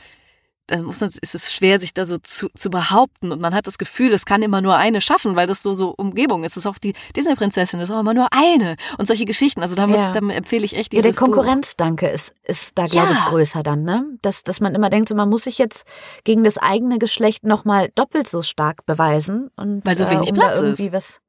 dann muss man, ist es schwer, sich da so zu, zu behaupten. Und man hat das Gefühl, es kann immer nur eine schaffen, weil das so, so Umgebung ist. Das ist auch die Disney-Prinzessin, das ist auch immer nur eine. Und solche Geschichten. Also da, muss, ja. da empfehle ich echt dieses Ja, der Konkurrenzdanke ist, ist da, glaube ja. ich, größer dann, ne? Dass, dass man immer denkt, so, man muss sich jetzt gegen das eigene Geschlecht nochmal doppelt so stark beweisen. Und, weil so wenig äh, um Platz ist. Was,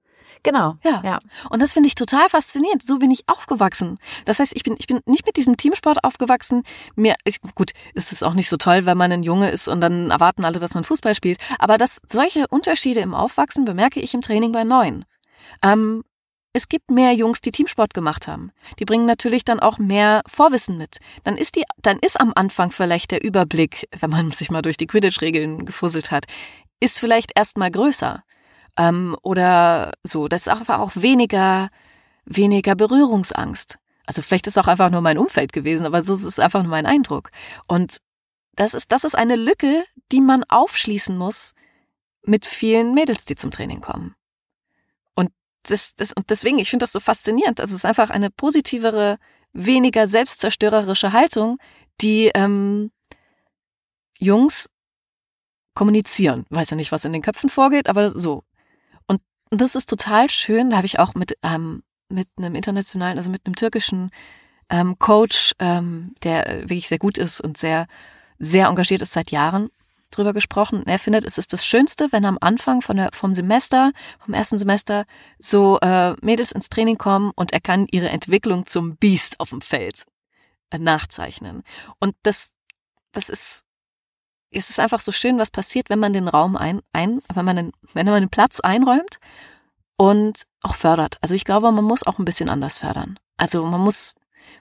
Genau. Ja. ja. Und das finde ich total faszinierend. So bin ich aufgewachsen. Das heißt, ich bin, ich bin nicht mit diesem Teamsport aufgewachsen. Mir, ich, gut, ist es auch nicht so toll, wenn man ein Junge ist und dann erwarten alle, dass man Fußball spielt. Aber dass solche Unterschiede im Aufwachsen bemerke ich im Training bei Neuen. Ähm, es gibt mehr Jungs, die Teamsport gemacht haben. Die bringen natürlich dann auch mehr Vorwissen mit. Dann ist die, dann ist am Anfang vielleicht der Überblick, wenn man [LAUGHS] sich mal durch die Quidditch-Regeln gefusselt hat, ist vielleicht erstmal größer ähm, oder so. Das ist einfach auch weniger, weniger Berührungsangst. Also vielleicht ist auch einfach nur mein Umfeld gewesen, aber so ist es einfach nur mein Eindruck. Und das ist, das ist eine Lücke, die man aufschließen muss mit vielen Mädels, die zum Training kommen. Und das, das, und deswegen, ich finde das so faszinierend. Das ist einfach eine positivere, weniger selbstzerstörerische Haltung, die ähm, Jungs kommunizieren. Weiß ja nicht, was in den Köpfen vorgeht, aber so. Und das ist total schön. Da habe ich auch mit, ähm, mit einem internationalen, also mit einem türkischen ähm, Coach, ähm, der wirklich sehr gut ist und sehr, sehr engagiert ist seit Jahren, drüber gesprochen. Er findet, es ist das Schönste, wenn am Anfang von der, vom Semester, vom ersten Semester, so äh, Mädels ins Training kommen und er kann ihre Entwicklung zum Biest auf dem Feld äh, nachzeichnen. Und das, das ist es ist einfach so schön, was passiert, wenn man den Raum ein, ein wenn man den, wenn man den Platz einräumt und auch fördert. Also ich glaube, man muss auch ein bisschen anders fördern. Also man muss,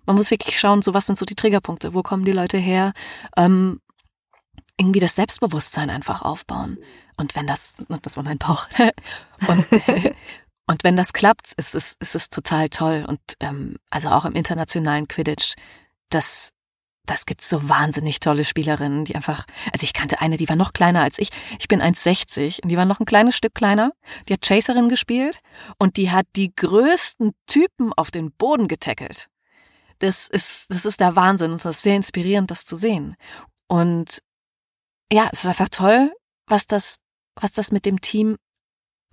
man muss wirklich schauen, so was sind so die Triggerpunkte, wo kommen die Leute her, ähm, irgendwie das Selbstbewusstsein einfach aufbauen. Und wenn das, das war mein Bauch, [LAUGHS] und, [LAUGHS] und wenn das klappt, ist es, ist es total toll. Und ähm, also auch im internationalen Quidditch, das das gibt so wahnsinnig tolle Spielerinnen, die einfach, also ich kannte eine, die war noch kleiner als ich. Ich bin 1,60 und die war noch ein kleines Stück kleiner. Die hat Chaserin gespielt und die hat die größten Typen auf den Boden getackelt. Das ist, das ist der Wahnsinn und es ist sehr inspirierend, das zu sehen. Und ja, es ist einfach toll, was das, was das mit dem Team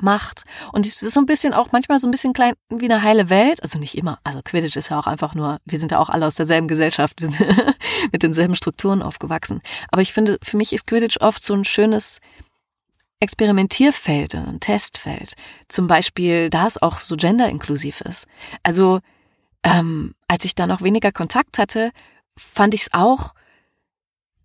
macht. Und es ist so ein bisschen auch manchmal so ein bisschen klein wie eine heile Welt. Also nicht immer. Also Quidditch ist ja auch einfach nur, wir sind ja auch alle aus derselben Gesellschaft, mit denselben Strukturen aufgewachsen. Aber ich finde, für mich ist Quidditch oft so ein schönes Experimentierfeld, ein Testfeld. Zum Beispiel, da es auch so genderinklusiv ist. Also, ähm, als ich da noch weniger Kontakt hatte, fand ich es auch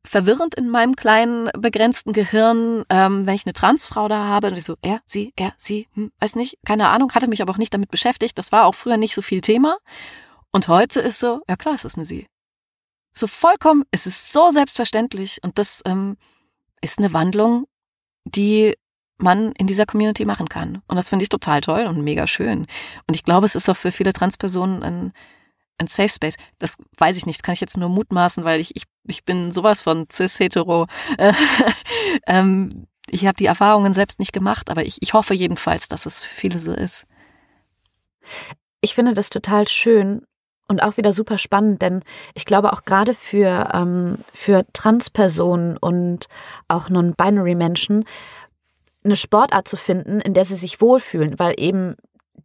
verwirrend in meinem kleinen, begrenzten Gehirn, ähm, wenn ich eine Transfrau da habe und ich so, er, sie, er, sie, hm, weiß nicht, keine Ahnung, hatte mich aber auch nicht damit beschäftigt. Das war auch früher nicht so viel Thema. Und heute ist so, ja klar, es ist eine sie. So vollkommen, es ist so selbstverständlich und das ähm, ist eine Wandlung, die man in dieser Community machen kann. Und das finde ich total toll und mega schön. Und ich glaube, es ist auch für viele Transpersonen ein ein Safe Space. Das weiß ich nicht, das kann ich jetzt nur mutmaßen, weil ich, ich, ich bin sowas von cis-hetero. [LAUGHS] ähm, ich habe die Erfahrungen selbst nicht gemacht, aber ich, ich hoffe jedenfalls, dass es für viele so ist. Ich finde das total schön und auch wieder super spannend, denn ich glaube auch gerade für, ähm, für Transpersonen und auch Non-Binary Menschen eine Sportart zu finden, in der sie sich wohlfühlen, weil eben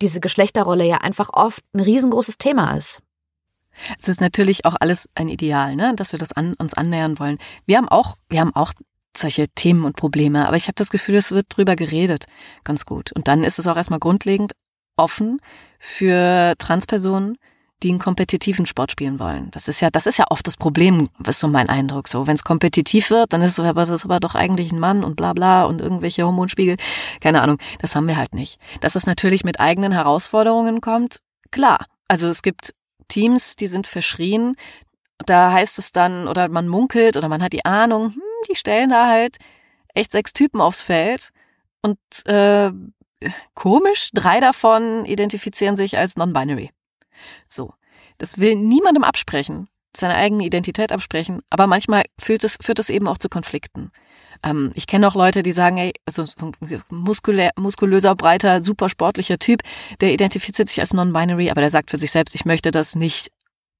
diese Geschlechterrolle ja einfach oft ein riesengroßes Thema ist. Es ist natürlich auch alles ein Ideal, ne, dass wir das an, uns annähern wollen. Wir haben auch, wir haben auch solche Themen und Probleme, aber ich habe das Gefühl, es wird drüber geredet, ganz gut. Und dann ist es auch erstmal grundlegend offen für Transpersonen, die einen kompetitiven Sport spielen wollen. Das ist ja, das ist ja oft das Problem, ist so mein Eindruck. So, wenn es kompetitiv wird, dann ist so, aber das ist aber doch eigentlich ein Mann und bla bla und irgendwelche Hormonspiegel. Keine Ahnung. Das haben wir halt nicht. Dass es natürlich mit eigenen Herausforderungen kommt, klar. Also es gibt Teams, die sind verschrien. Da heißt es dann, oder man munkelt oder man hat die Ahnung, hm, die stellen da halt echt sechs Typen aufs Feld. Und äh, komisch, drei davon identifizieren sich als non-binary. So. Das will niemandem absprechen, seine eigene Identität absprechen, aber manchmal führt es, führt es eben auch zu Konflikten. Ähm, ich kenne auch Leute, die sagen, ey, also muskulär, muskulöser, breiter, super sportlicher Typ, der identifiziert sich als non-binary, aber der sagt für sich selbst, ich möchte das nicht,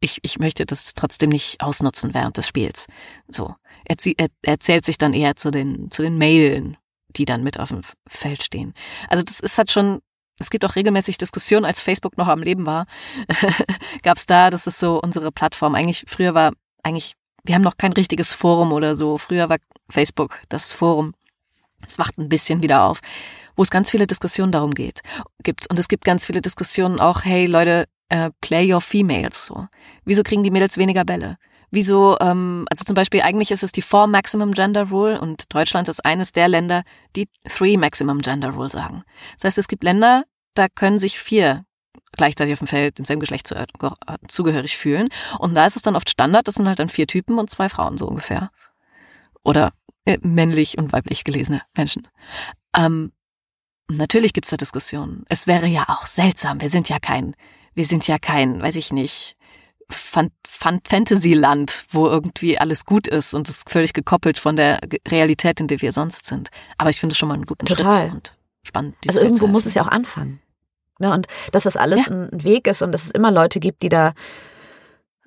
ich, ich möchte das trotzdem nicht ausnutzen während des Spiels. So. Er, er, er zählt sich dann eher zu den, zu den Mailen, die dann mit auf dem Feld stehen. Also das ist halt schon, es gibt auch regelmäßig Diskussionen, als Facebook noch am Leben war, [LAUGHS] gab es da, das ist so unsere Plattform. Eigentlich, früher war eigentlich wir haben noch kein richtiges Forum oder so. Früher war Facebook das Forum. Es wacht ein bisschen wieder auf, wo es ganz viele Diskussionen darum geht, gibt. Und es gibt ganz viele Diskussionen auch, hey Leute, äh, play your females. So. Wieso kriegen die Mädels weniger Bälle? Wieso, ähm, also zum Beispiel eigentlich ist es die Four Maximum Gender Rule und Deutschland ist eines der Länder, die Three Maximum Gender Rule sagen. Das heißt, es gibt Länder, da können sich vier gleichzeitig auf dem Feld demselben Geschlecht zu, äh, zugehörig fühlen. Und da ist es dann oft Standard, das sind halt dann vier Typen und zwei Frauen so ungefähr. Oder äh, männlich und weiblich gelesene Menschen. Ähm, natürlich gibt's da Diskussionen. Es wäre ja auch seltsam. Wir sind ja kein, wir sind ja kein, weiß ich nicht, Fantasyland, wo irgendwie alles gut ist und es ist völlig gekoppelt von der Realität, in der wir sonst sind. Aber ich finde es schon mal einen guten Total. Schritt und spannend. Also irgendwo muss es ja auch anfangen. Ne? Und dass das alles ja. ein Weg ist und dass es immer Leute gibt, die da,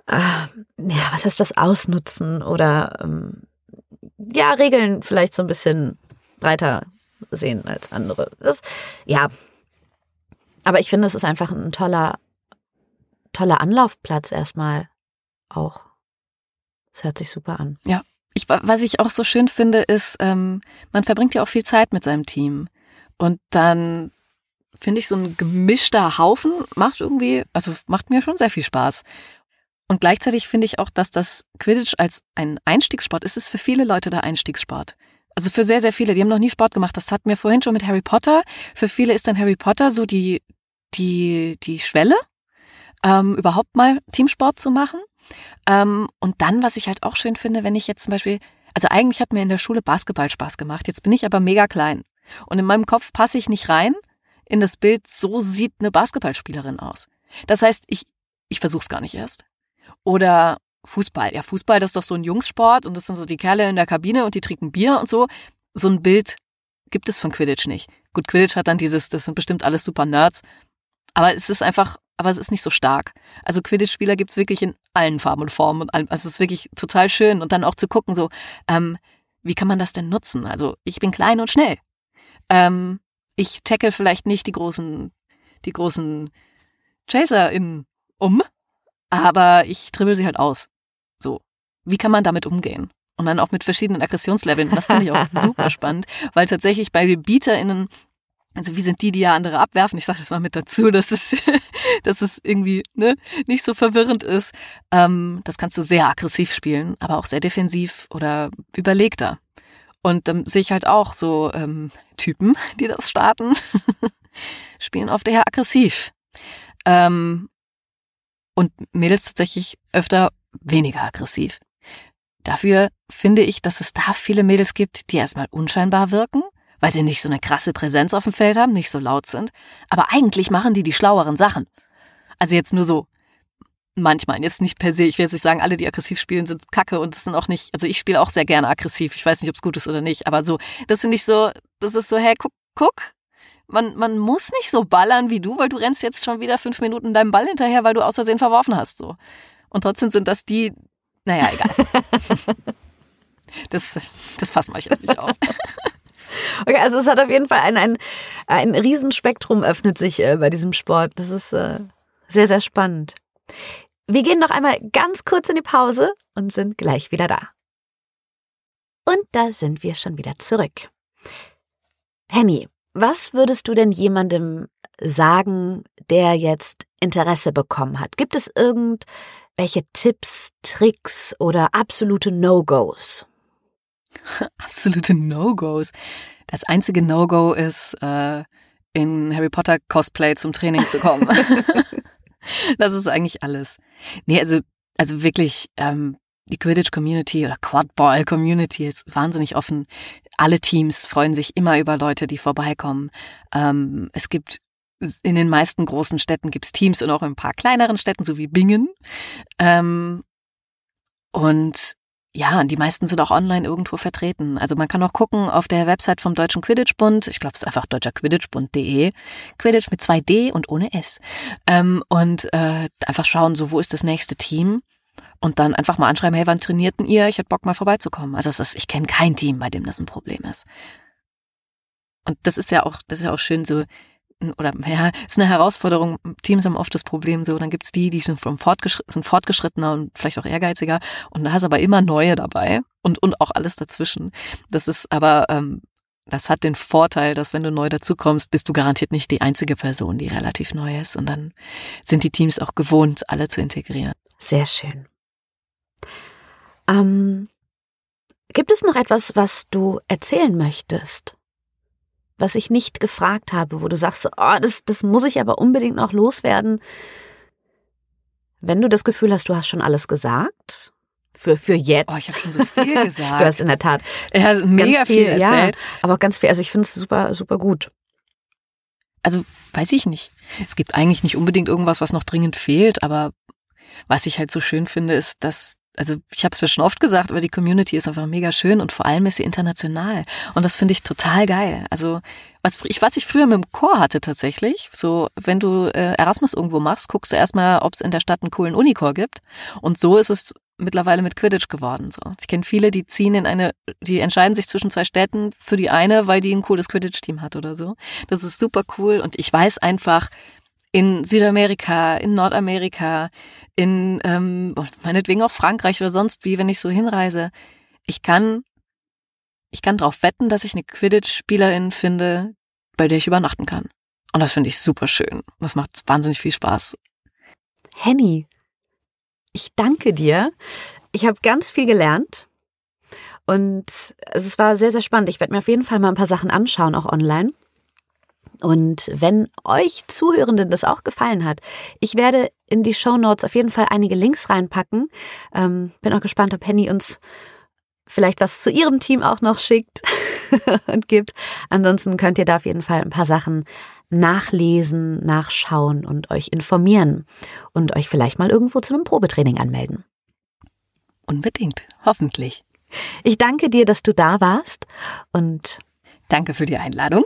äh, ja, was heißt das, ausnutzen oder ähm, ja, Regeln vielleicht so ein bisschen breiter sehen als andere. Das, ja. Aber ich finde, es ist einfach ein toller, toller Anlaufplatz erstmal auch. Es hört sich super an. Ja. Ich, was ich auch so schön finde, ist, ähm, man verbringt ja auch viel Zeit mit seinem Team. Und dann finde ich, so ein gemischter Haufen macht irgendwie, also macht mir schon sehr viel Spaß. Und gleichzeitig finde ich auch, dass das Quidditch als ein Einstiegssport ist, ist für viele Leute der Einstiegssport. Also für sehr, sehr viele, die haben noch nie Sport gemacht. Das hatten wir vorhin schon mit Harry Potter. Für viele ist dann Harry Potter so die, die, die Schwelle, ähm, überhaupt mal Teamsport zu machen. Ähm, und dann, was ich halt auch schön finde, wenn ich jetzt zum Beispiel, also eigentlich hat mir in der Schule Basketball Spaß gemacht. Jetzt bin ich aber mega klein. Und in meinem Kopf passe ich nicht rein in das Bild, so sieht eine Basketballspielerin aus. Das heißt, ich, ich versuch's gar nicht erst. Oder Fußball. Ja, Fußball, das ist doch so ein Jungssport und das sind so die Kerle in der Kabine und die trinken Bier und so. So ein Bild gibt es von Quidditch nicht. Gut, Quidditch hat dann dieses, das sind bestimmt alles super Nerds. Aber es ist einfach, aber es ist nicht so stark. Also Quidditch-Spieler gibt's wirklich in allen Farben und Formen und allem. Also es ist wirklich total schön und dann auch zu gucken, so, ähm, wie kann man das denn nutzen? Also ich bin klein und schnell. Ähm, ich tackle vielleicht nicht die großen, die großen Chaser in um, aber ich dribbel sie halt aus. So. Wie kann man damit umgehen? Und dann auch mit verschiedenen Aggressionsleveln. Das finde ich auch [LAUGHS] super spannend, weil tatsächlich bei BeaterInnen, also wie sind die, die ja andere abwerfen? Ich sage das mal mit dazu, [LAUGHS] dass es, dass es irgendwie ne, nicht so verwirrend ist. Ähm, das kannst du sehr aggressiv spielen, aber auch sehr defensiv oder überlegter. Und dann sehe ich halt auch so ähm, Typen, [LAUGHS] die das starten, [LAUGHS] spielen oft eher aggressiv. Ähm, und Mädels tatsächlich öfter weniger aggressiv. Dafür finde ich, dass es da viele Mädels gibt, die erstmal unscheinbar wirken, weil sie nicht so eine krasse Präsenz auf dem Feld haben, nicht so laut sind, aber eigentlich machen die die schlaueren Sachen. Also jetzt nur so manchmal, jetzt nicht per se. Ich will jetzt nicht sagen, alle, die aggressiv spielen, sind kacke und das sind auch nicht, also ich spiele auch sehr gerne aggressiv. Ich weiß nicht, ob es gut ist oder nicht, aber so, das finde ich so, das ist so, hey, guck, guck, man, man muss nicht so ballern wie du, weil du rennst jetzt schon wieder fünf Minuten deinem Ball hinterher, weil du aus Versehen verworfen hast, so. Und trotzdem sind das die, naja, egal. [LAUGHS] das, das fassen wir jetzt nicht auf. [LAUGHS] Okay, also es hat auf jeden Fall ein, ein, ein Riesenspektrum öffnet sich äh, bei diesem Sport. Das ist äh, sehr, sehr spannend. Wir gehen noch einmal ganz kurz in die Pause und sind gleich wieder da. Und da sind wir schon wieder zurück. Henny, was würdest du denn jemandem sagen, der jetzt Interesse bekommen hat? Gibt es irgendwelche Tipps, Tricks oder absolute No-Gos? [LAUGHS] Absolute No-Gos. Das einzige No-Go ist, äh, in Harry Potter Cosplay zum Training zu kommen. [LAUGHS] das ist eigentlich alles. Nee, also, also wirklich, ähm, die Quidditch-Community oder Quadball-Community ist wahnsinnig offen. Alle Teams freuen sich immer über Leute, die vorbeikommen. Ähm, es gibt in den meisten großen Städten gibt's Teams und auch in ein paar kleineren Städten, so wie Bingen. Ähm, und ja, die meisten sind auch online irgendwo vertreten. Also man kann auch gucken auf der Website vom Deutschen Quidditch-Bund. Ich glaube, es ist einfach deutscherquidditchbund.de. Quidditch mit zwei D und ohne S. Ähm, und äh, einfach schauen, so wo ist das nächste Team und dann einfach mal anschreiben, hey, wann trainierten ihr? Ich hätte Bock mal vorbeizukommen. Also es ist, ich kenne kein Team, bei dem das ein Problem ist. Und das ist ja auch, das ist ja auch schön so, oder ja, ist eine Herausforderung. Teams haben oft das Problem so, dann gibt's die, die sind, fortgeschritt, sind fortgeschrittener und vielleicht auch ehrgeiziger und da hast aber immer neue dabei und, und auch alles dazwischen. Das ist aber, ähm, das hat den Vorteil, dass wenn du neu dazukommst, bist du garantiert nicht die einzige Person, die relativ neu ist und dann sind die Teams auch gewohnt, alle zu integrieren. Sehr schön. Ähm, gibt es noch etwas, was du erzählen möchtest? Was ich nicht gefragt habe, wo du sagst, oh, das, das muss ich aber unbedingt noch loswerden. Wenn du das Gefühl hast, du hast schon alles gesagt, für, für jetzt. Oh, ich habe schon so viel [LAUGHS] gesagt. du hast in der Tat ja, mega viel, viel erzählt. Ja, aber auch ganz viel. Also ich finde es super, super gut. Also weiß ich nicht. Es gibt eigentlich nicht unbedingt irgendwas, was noch dringend fehlt, aber was ich halt so schön finde, ist, dass also ich habe es ja schon oft gesagt, aber die Community ist einfach mega schön und vor allem ist sie international und das finde ich total geil. Also was ich, was ich früher mit dem Chor hatte tatsächlich, so wenn du äh, Erasmus irgendwo machst, guckst du erstmal, ob es in der Stadt einen coolen Unichor gibt und so ist es mittlerweile mit Quidditch geworden. So, ich kenne viele, die ziehen in eine, die entscheiden sich zwischen zwei Städten für die eine, weil die ein cooles Quidditch-Team hat oder so. Das ist super cool und ich weiß einfach, in Südamerika, in Nordamerika, in ähm, meinetwegen auch Frankreich oder sonst wie, wenn ich so hinreise. Ich kann, ich kann darauf wetten, dass ich eine Quidditch-Spielerin finde, bei der ich übernachten kann. Und das finde ich super schön. Das macht wahnsinnig viel Spaß. Henny, ich danke dir. Ich habe ganz viel gelernt. Und es war sehr, sehr spannend. Ich werde mir auf jeden Fall mal ein paar Sachen anschauen, auch online. Und wenn euch Zuhörenden das auch gefallen hat, ich werde in die Show Notes auf jeden Fall einige Links reinpacken. Ähm, bin auch gespannt, ob Penny uns vielleicht was zu ihrem Team auch noch schickt [LAUGHS] und gibt. Ansonsten könnt ihr da auf jeden Fall ein paar Sachen nachlesen, nachschauen und euch informieren und euch vielleicht mal irgendwo zu einem Probetraining anmelden. Unbedingt, hoffentlich. Ich danke dir, dass du da warst und danke für die Einladung.